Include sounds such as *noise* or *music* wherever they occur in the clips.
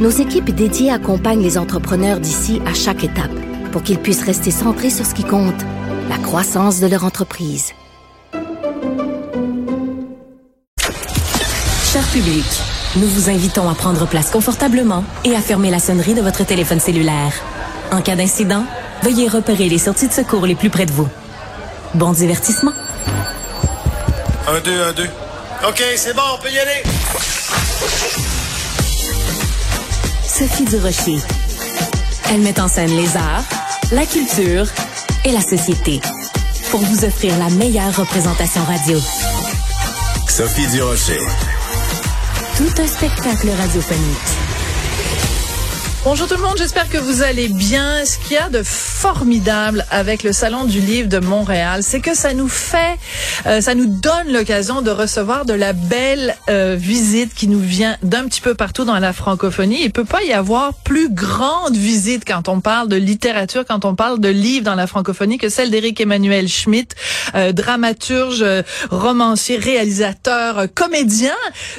nos équipes dédiées accompagnent les entrepreneurs d'ici à chaque étape pour qu'ils puissent rester centrés sur ce qui compte, la croissance de leur entreprise. Cher public, nous vous invitons à prendre place confortablement et à fermer la sonnerie de votre téléphone cellulaire. En cas d'incident, veuillez repérer les sorties de secours les plus près de vous. Bon divertissement. Un, deux, un, deux. OK, c'est bon, on peut y aller. Sophie Durocher. Elle met en scène les arts, la culture et la société pour vous offrir la meilleure représentation radio. Sophie Durocher. Tout un spectacle radiophonique. Bonjour tout le monde, j'espère que vous allez bien. Ce qu'il y a de formidable avec le Salon du Livre de Montréal, c'est que ça nous fait, euh, ça nous donne l'occasion de recevoir de la belle euh, visite qui nous vient d'un petit peu partout dans la francophonie. Il peut pas y avoir plus grande visite quand on parle de littérature, quand on parle de livres dans la francophonie que celle d'Éric Emmanuel Schmitt, euh, dramaturge, romancier, réalisateur, comédien.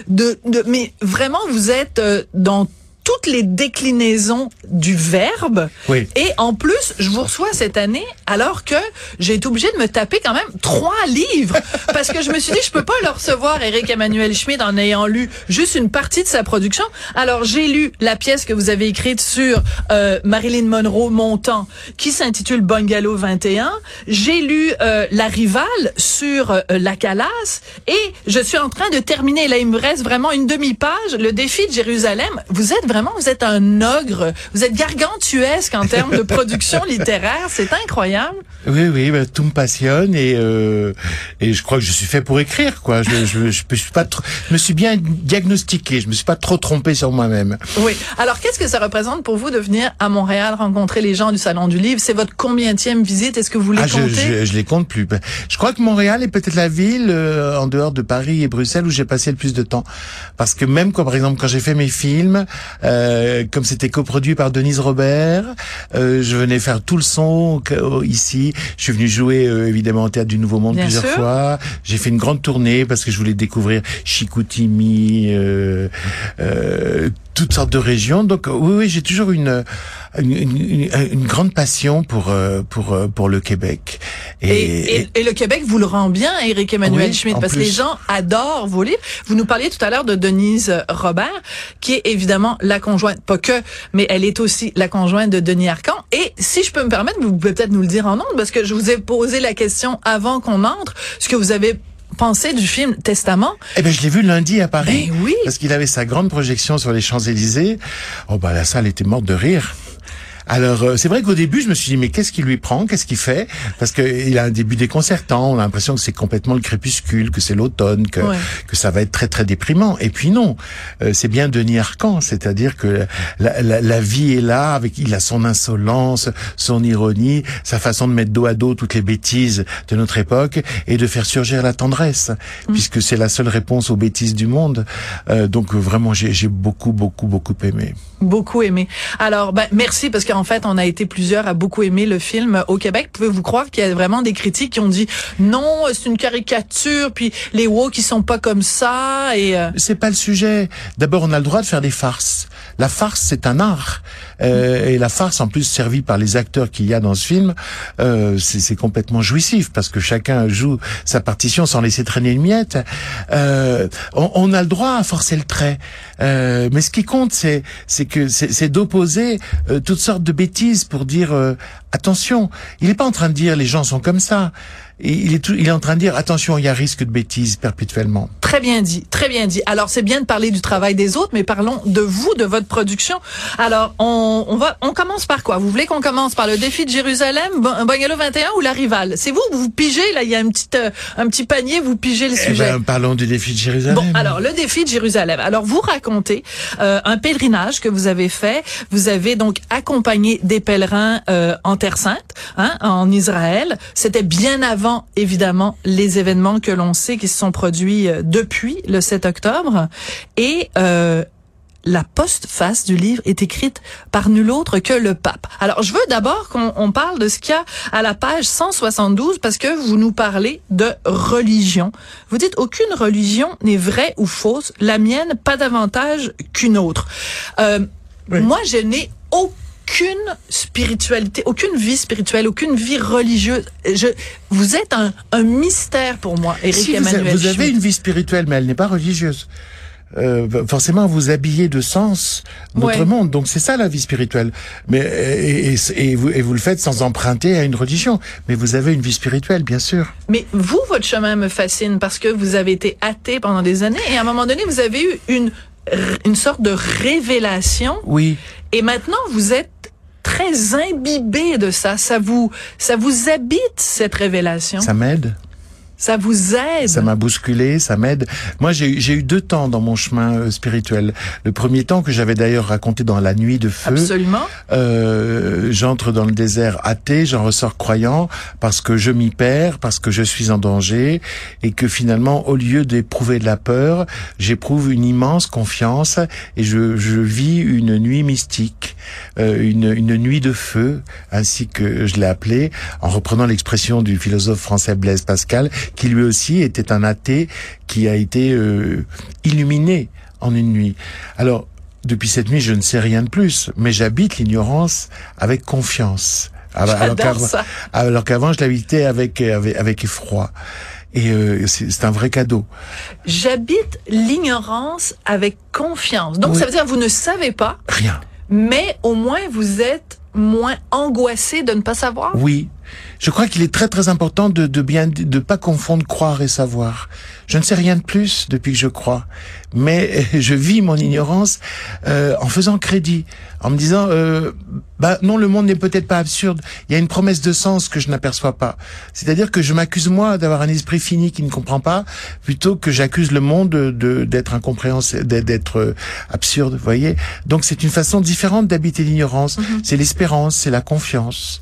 De, de, mais vraiment, vous êtes dans toutes les déclinaisons du verbe. Oui. Et en plus, je vous reçois cette année alors que j'ai été obligée de me taper quand même trois livres *laughs* parce que je me suis dit je peux pas le recevoir Eric Emmanuel Schmidt en ayant lu juste une partie de sa production. Alors j'ai lu la pièce que vous avez écrite sur euh, Marilyn Monroe montant qui s'intitule Bungalow 21. J'ai lu euh, La rivale sur euh, la Calas et je suis en train de terminer là il me reste vraiment une demi-page le défi de Jérusalem. Vous êtes vraiment vous êtes un ogre, vous êtes gargantuesque en termes de production *laughs* littéraire, c'est incroyable. Oui, oui, bah, tout me passionne et euh, et je crois que je suis fait pour écrire, quoi. Je je, je, je suis pas trop, je me suis bien diagnostiqué, je me suis pas trop trompé sur moi-même. Oui. Alors, qu'est-ce que ça représente pour vous de venir à Montréal rencontrer les gens du Salon du Livre? C'est votre combienième visite? Est-ce que vous les ah, comptez je, je, je, les compte plus. Je crois que Montréal est peut-être la ville euh, en dehors de Paris et Bruxelles où j'ai passé le plus de temps, parce que même quand, par exemple, quand j'ai fait mes films, euh, comme c'était coproduit par Denise Robert, euh, je venais faire tout le son ici. Je suis venu jouer euh, évidemment au théâtre du Nouveau Monde Bien plusieurs sûr. fois. J'ai fait une grande tournée parce que je voulais découvrir Chicoutimi, euh, euh, toutes sortes de régions. Donc oui, oui, j'ai toujours une une, une, une grande passion pour euh, pour euh, pour le Québec. Et, et, et, le Québec vous le rend bien, Éric Emmanuel Oui, Schmitt, parce que les gens adorent vos livres. Vous nous parliez tout à l'heure de Denise Robert, qui est évidemment la conjointe, pas que, mais elle est aussi la conjointe de Denis Arcan. Et si je peux me permettre, vous pouvez peut-être nous le dire en ondes, parce que je vous ai posé la question avant qu'on entre, ce que vous avez pensé du film Testament? Eh ben, je l'ai vu lundi à Paris. Ben oui. Parce qu'il avait sa grande projection sur les Champs-Élysées. Oh, bah, la salle était morte de rire. Alors euh, c'est vrai qu'au début je me suis dit mais qu'est-ce qui lui prend, qu'est-ce qu'il fait? Parce que il a un début déconcertant, on a l'impression que c'est complètement le crépuscule, que c'est l'automne, que Ouais. que ça va être très très déprimant. Et puis non, euh, c'est bien Denis Arcan, c'est-à-dire que la, la, la vie est là, avec il a son insolence, son ironie, sa façon de mettre dos à dos toutes les bêtises de notre époque et de faire surgir la tendresse, puisque c'est la seule réponse aux bêtises du monde. Euh, donc vraiment j'ai beaucoup beaucoup beaucoup aimé. Beaucoup aimé. Alors, ben, merci parce qu'en fait, on a été plusieurs à beaucoup aimer le film au Québec. Pouvez-vous croire qu'il y a vraiment des critiques qui ont dit non, c'est une caricature, puis les woke qui sont pas comme ça et euh, C'est pas le sujet. D'abord, on a le droit de faire des farces. La farce, c'est un art. Euh, et la farce, en plus servie par les acteurs qu'il y a dans ce film, euh, c'est complètement jouissif parce que chacun joue sa partition sans laisser traîner une miette. Euh, on, on a le droit à forcer le trait. Euh, mais ce qui compte, c'est c'est que c'est d'opposer euh, toutes sortes de bêtises pour dire euh, attention. Il n'est pas en train de dire les gens sont comme ça. Et il est tout, il est en train de dire attention, il y a risque de bêtises perpétuellement. Très bien dit, très bien dit. Alors c'est bien de parler du travail des autres, mais parlons de vous, de votre production. Alors on, on va, on commence par quoi? Vous voulez qu'on commence par le défi de Jérusalem, Bungalow 21 ou la rivale? C'est vous, vous pigez là, il y a un petit, euh, un petit panier, vous pigez le Eh sujet. ben, parlons du défi de Jérusalem. Bon, alors le défi de Jérusalem. Alors vous racontez euh, un pèlerinage que vous avez fait. Vous avez donc accompagné des pèlerins euh, en Terre Sainte, hein, en Israël. C'était bien avant, évidemment, les événements que l'on sait qui se sont produits euh, depuis le 7 octobre. Et euh, la postface du livre est écrite par nul autre que le pape. Alors, je veux d'abord qu'on on parle de ce qu'il y a à la page 172 parce que vous nous parlez de religion. Vous dites aucune religion n'est vraie ou fausse, la mienne pas davantage qu'une autre. Euh, Oui. Moi, je n'ai aucune spiritualité, aucune vie spirituelle, aucune vie religieuse. Je, vous êtes un, un mystère pour moi, Éric si vous, a- Emmanuel vous avez une vie spirituelle, mais elle n'est pas religieuse. Euh, forcément, vous habillez de sens notre Ouais. monde. Donc c'est ça la vie spirituelle. Mais et, et- et vous, et vous le faites sans emprunter à une religion. Mais vous avez une vie spirituelle, bien sûr. Mais vous, votre chemin me fascine parce que vous avez été athée pendant des années et à un moment donné, vous avez eu une, une sorte de révélation Oui. Et maintenant vous êtes très imbibé de ça. Ça vous, ça vous habite cette révélation? Ça m'aide. Ça vous aide? Ça m'a bousculé, ça m'aide. Moi, j'ai eu- deux temps dans mon chemin euh, spirituel. Le premier temps que j'avais d'ailleurs raconté dans La Nuit de Feu. Absolument. Euh, j'entre dans le désert athée, j'en ressors croyant parce que je m'y perds, parce que je suis en danger et que finalement, au lieu d'éprouver de la peur, j'éprouve une immense confiance et je, je vis une nuit mystique, euh, une, une nuit de feu, ainsi que je l'ai appelé, en reprenant l'expression du philosophe français Blaise Pascal, qui lui aussi était un athée qui a été euh, illuminé en une nuit. Alors, depuis cette nuit, je ne sais rien de plus, mais j'habite l'ignorance avec confiance. Alors qu'avant- ça. alors qu'avant, je l'habitais avec, avec, avec effroi. Et euh, c'est c'est un vrai cadeau. J'habite l'ignorance avec confiance. Donc Oui. ça veut dire que vous ne savez pas, Rien. mais au moins vous êtes moins angoissé de ne pas savoir? Oui. Je crois qu'il est très très important de, de bien de pas confondre croire et savoir. Je ne sais rien de plus depuis que je crois, mais *laughs* je vis mon ignorance euh, en faisant crédit, en me disant euh, bah non le monde n'est peut-être pas absurde. Il y a une promesse de sens que je n'aperçois pas. C'est-à-dire que je m'accuse moi d'avoir un esprit fini qui ne comprend pas, plutôt que j'accuse le monde de d'être incompréhensible, d'être- euh, absurde. Vous voyez. Donc c'est une façon différente d'habiter l'ignorance. C'est l'espérance, c'est la confiance.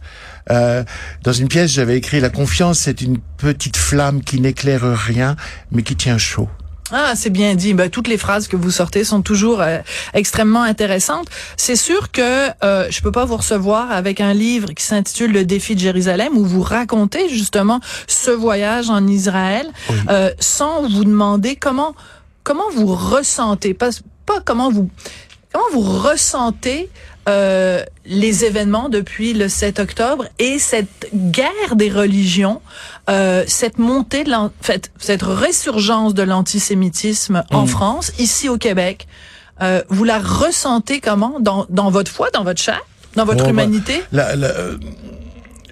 Euh, dans une pièce, j'avais écrit la confiance, c'est une petite flamme qui n'éclaire rien, mais qui tient chaud. Ah, c'est bien dit. Ben, toutes les phrases que vous sortez sont toujours euh, extrêmement intéressantes. C'est sûr que euh, je peux pas vous recevoir avec un livre qui s'intitule Le défi de Jérusalem où vous racontez justement ce voyage en Israël euh, sans vous demander comment comment vous ressentez pas pas comment vous comment vous ressentez euh, les événements depuis le 7 octobre et cette guerre des religions, euh, cette montée de en fait, cette résurgence de l'antisémitisme en France, ici au Québec. Euh, vous la ressentez comment? Dans, dans votre foi, dans votre chair, dans votre bah, humanité? La- la- euh,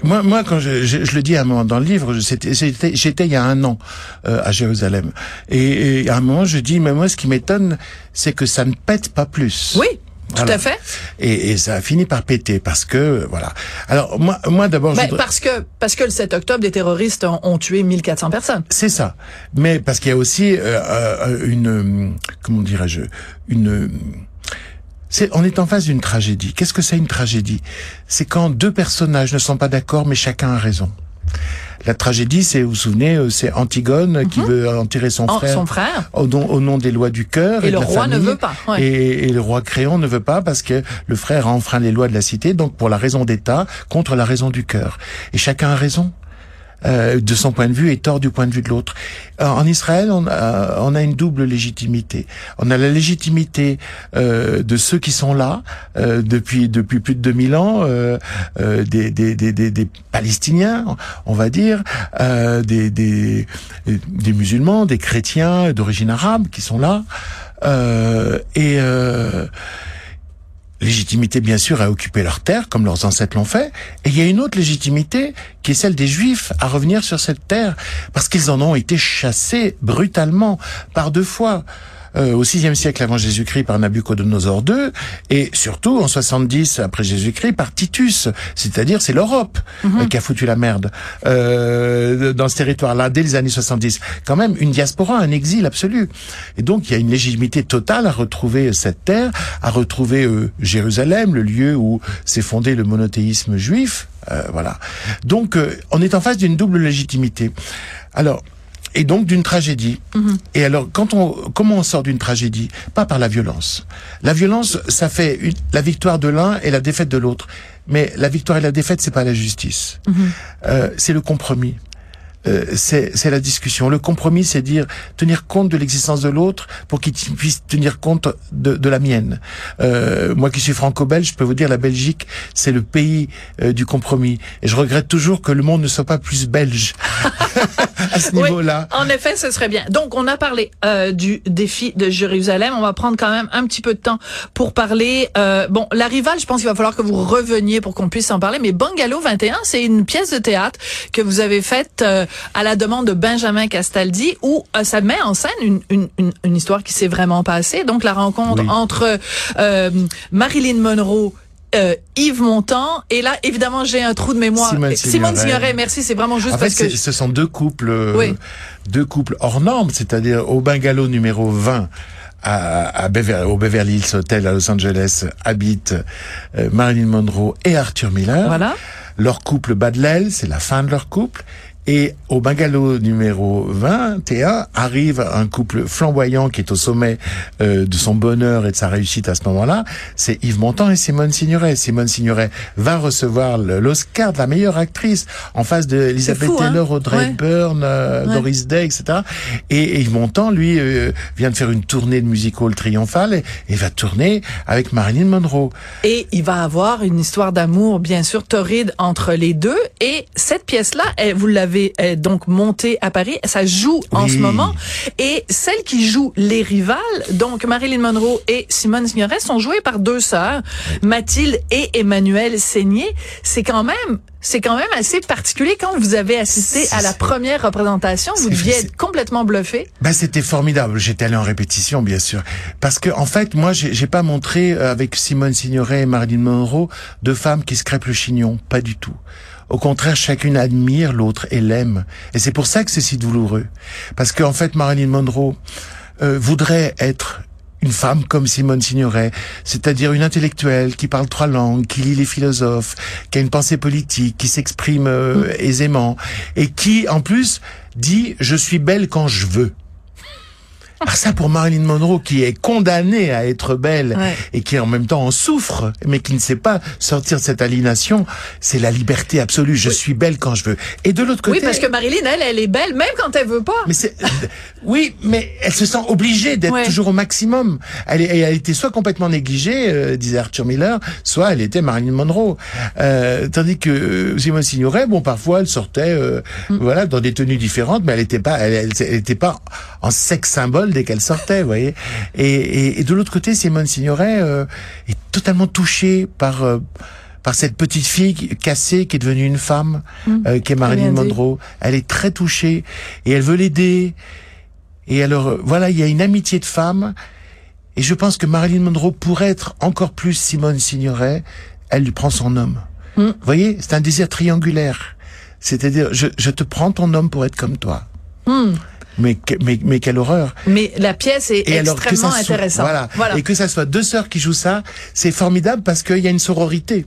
moi, moi, quand je, je, je le dis à un moment dans le livre, j'étais il y a un an euh, à Jérusalem, et, et à un moment je dis, mais moi, ce qui m'étonne, c'est que ça ne pète pas plus. Oui, tout Voilà. à fait. Et, et ça a fini par péter parce que voilà. Alors moi, moi d'abord, je Ben, voudrais- parce que parce que le 7 octobre, des terroristes ont, ont tué 1400 personnes. C'est ça. Mais parce qu'il y a aussi euh, euh, une euh, comment dirais-je une c'est on est en face d'une tragédie. Qu'est-ce que c'est une tragédie? C'est quand deux personnages ne sont pas d'accord mais chacun a raison. La tragédie, c'est vous vous souvenez, euh, c'est Antigone qui veut enterrer son Oh, frère. son frère. Au nom, au nom des lois du cœur et, Et de le la roi ne veut pas, ouais. Et, et le roi Créon ne veut pas parce que le frère a enfreint les lois de la cité, donc pour la raison d'État contre la raison du cœur. Et chacun a raison. Euh, de son point de vue et tort du point de vue de l'autre. Euh, En Israël, on a, on a une double légitimité. On a la légitimité euh, de ceux qui sont là euh, depuis depuis plus de 2000 ans, euh, euh, des, des, des, des, Palestiniens, on va dire, des, des, des musulmans, des chrétiens d'origine arabe qui sont là. Et, légitimité bien sûr à occuper leur terre comme leurs ancêtres l'ont fait, et il y a une autre légitimité qui est celle des Juifs à revenir sur cette terre parce qu'ils en ont été chassés brutalement par deux fois. Euh, au VIe siècle avant Jésus-Christ par Nabucodonosor II et surtout en 70 après Jésus-Christ par Titus, c'est-à-dire c'est l'Europe euh, qui a foutu la merde euh, dans ce territoire-là dès les années 70. Quand même une diaspora, un exil absolu. Et donc il y a une légitimité totale à retrouver cette terre, à retrouver euh, Jérusalem, le lieu où s'est fondé le monothéisme juif. voilà. Donc on est en face d'une double légitimité. Alors et donc d'une tragédie. Mhm. Et alors, quand on, comment on sort d'une tragédie? Pas par la violence. La violence, ça fait une- la victoire de l'un et la défaite de l'autre. Mais la victoire et la défaite, c'est pas la justice. Mhm. Euh, c'est le compromis. Euh, c'est c'est la discussion. Le compromis, c'est dire tenir compte de l'existence de l'autre pour qu'il puisse tenir compte de, de la mienne. Euh, moi qui suis franco-belge, je peux vous dire la Belgique, c'est le pays euh, du compromis. Et je regrette toujours que le monde ne soit pas plus belge *laughs* à ce Oui, niveau-là. En effet, ce serait bien. Donc, on a parlé euh, du défi de Jérusalem. On va prendre quand même un petit peu de temps pour parler. euh, bon, la rivale, je pense qu'il va falloir que vous reveniez pour qu'on puisse en parler. Mais Bungalow 21, c'est une pièce de théâtre que vous avez faite euh, à la demande de Benjamin Castaldi, où euh, ça met en scène une, une, une, une histoire qui s'est vraiment passée. Donc, la rencontre Oui. entre euh, Marilyn Monroe. euh, Yves Montand et là évidemment j'ai un trou de mémoire Simone Simone Signoret. Merci c'est vraiment juste En fait, parce que ce sont deux couples, euh, Oui. deux couples hors normes, c'est-à-dire au bungalow numéro 20 à, à au Beverly Hills Hotel à Los Angeles habitent euh, Marilyn Monroe et Arthur Miller. voilà Leur couple bat de l'aile, c'est la fin de leur couple. Et au bungalow numéro 21 arrive un couple flamboyant qui est au sommet euh, de son bonheur et de sa réussite à ce moment-là. C'est Yves Montand et Simone Signoret. Simone Signoret va recevoir l'Oscar de la meilleure actrice en face de Elizabeth fou, hein? Taylor, Audrey Ouais. Hepburn, euh, Ouais. Doris Day, etc. Et, et Yves Montand, lui, euh, vient de faire une tournée de music hall triomphale et, et va tourner avec Marilyn Monroe. Et il va avoir une histoire d'amour, bien sûr, torride entre les deux. Et cette pièce-là, vous l'avez euh, donc montée à Paris. Ça joue en ce moment. Et celle qui joue les rivales, donc Marilyn Monroe et Simone Signoret, sont jouées par deux sœurs, Mathilde et Emmanuelle Seigné. C'est quand même, c'est quand même assez particulier quand vous avez assisté à la première représentation. Vous deviez être complètement bluffé. Ben c'était formidable. J'étais allé en répétition, bien sûr, parce que en fait, moi, j'ai j'ai pas montré euh, avec Simone Signoret et Marilyn Monroe deux femmes qui se crêpent le chignon, pas du tout. Au contraire, chacune admire l'autre et l'aime, et c'est pour ça que c'est si douloureux, parce qu'en fait, Marilyn Monroe euh, voudrait être une femme comme Simone Signoret, c'est-à-dire une intellectuelle qui parle trois langues, qui lit les philosophes, qui a une pensée politique, qui s'exprime euh, aisément, et qui, en plus, dit « je suis belle quand je veux ». Alors ça pour Marilyn Monroe qui est condamnée à être belle Ouais. et qui en même temps en souffre, mais qui ne sait pas sortir de cette aliénation, c'est la liberté absolue. Je suis belle quand je veux. Et de l'autre côté, Oui, parce que Marilyn, elle, elle est belle, même quand elle veut pas. mais c'est oui, mais elle se sent obligée d'être Ouais. toujours au maximum. Elle, est- elle a été soit complètement négligée, euh, disait Arthur Miller, soit elle était Marilyn Monroe. Euh, tandis que euh, Simone Signoret, bon, parfois elle sortait, euh, Mm. voilà, dans des tenues différentes, mais elle n'était pas, elle, elle, elle était pas en sexe symbole dès qu'elle sortait, vous voyez. Et, et, et de l'autre côté, Simone Signoret euh, est totalement touchée par euh, par cette petite fille cassée qui est devenue une femme, euh, qui est Marilyn Mm. Monroe. Elle est très touchée et elle veut l'aider. Et alors, voilà, il y a une amitié de femmes. Et je pense que Marilyn Monroe pourrait être encore plus Simone Signoret. Elle lui prend son homme. Mm. Vous voyez, c'est un désir triangulaire. C'est-à-dire, je, je te prends ton homme pour être comme toi. Hmm. Mais, mais, mais quelle horreur. Mais la pièce est Et extrêmement intéressante. Voilà. Et que ça soit deux sœurs qui jouent ça, c'est formidable parce qu'il y a une sororité.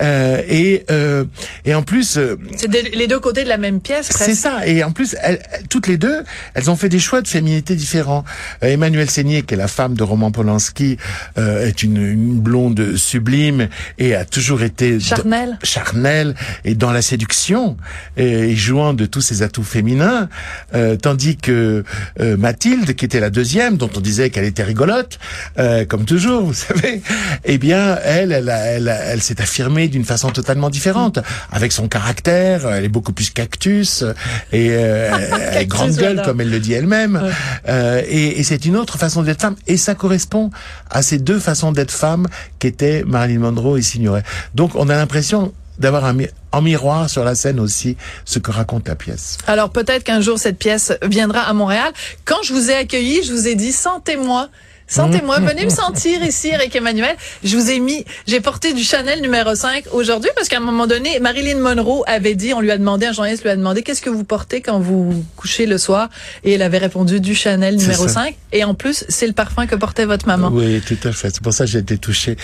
Euh, et, euh, et en plus, euh, C'est de- les deux côtés de la même pièce, c'est ça. Et en plus, elles- toutes les deux, elles ont fait des choix de féminité différents. Euh, Emmanuelle Seigné, qui est la femme de Roman Polanski, euh, est une, une blonde sublime et a toujours été Charnel. charnel et dans la séduction et, et jouant de tous ses atouts féminins, euh, tandis que euh, Mathilde, qui était la deuxième, dont on disait qu'elle était rigolote, euh, comme toujours, *laughs* vous savez, eh bien, elle, elle, elle, a- elle s'est d'une façon totalement différente, avec son caractère. Elle est beaucoup plus cactus et euh, *laughs* elle est grande gueule comme elle le dit elle-même. Euh, et, et c'est une autre façon d'être femme et ça correspond à ces deux façons d'être femme qu'étaient Marilyn Monroe et Signoret. Donc on a l'impression d'avoir un mi- en miroir sur la scène aussi ce que raconte la pièce. Alors peut-être qu'un jour cette pièce viendra à Montréal. Quand je vous ai accueilli, je vous ai dit sentez-moi. Sentez-moi, venez me sentir ici, Eric Emmanuel. Je vous ai mis, j'ai porté du Chanel numéro 5 aujourd'hui parce qu'à un moment donné, Marilyn Monroe avait dit, on lui a demandé, un journaliste lui a demandé, qu'est-ce que vous portez quand vous couchez le soir? Et elle avait répondu du Chanel numéro ça. 5. Et en plus, c'est le parfum que portait votre maman. Oui, tout à fait. C'est pour ça que j'ai été touché.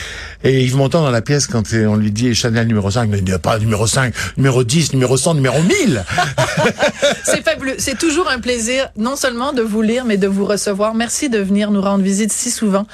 Et Yves Montand, dans la pièce, quand on lui dit Chanel numéro 5, il dit pas numéro 5, numéro 10, numéro 100, numéro 1000. *laughs* C'est toujours un plaisir, non seulement de vous lire, mais de vous recevoir. Merci de venir nous rendre visite si souvent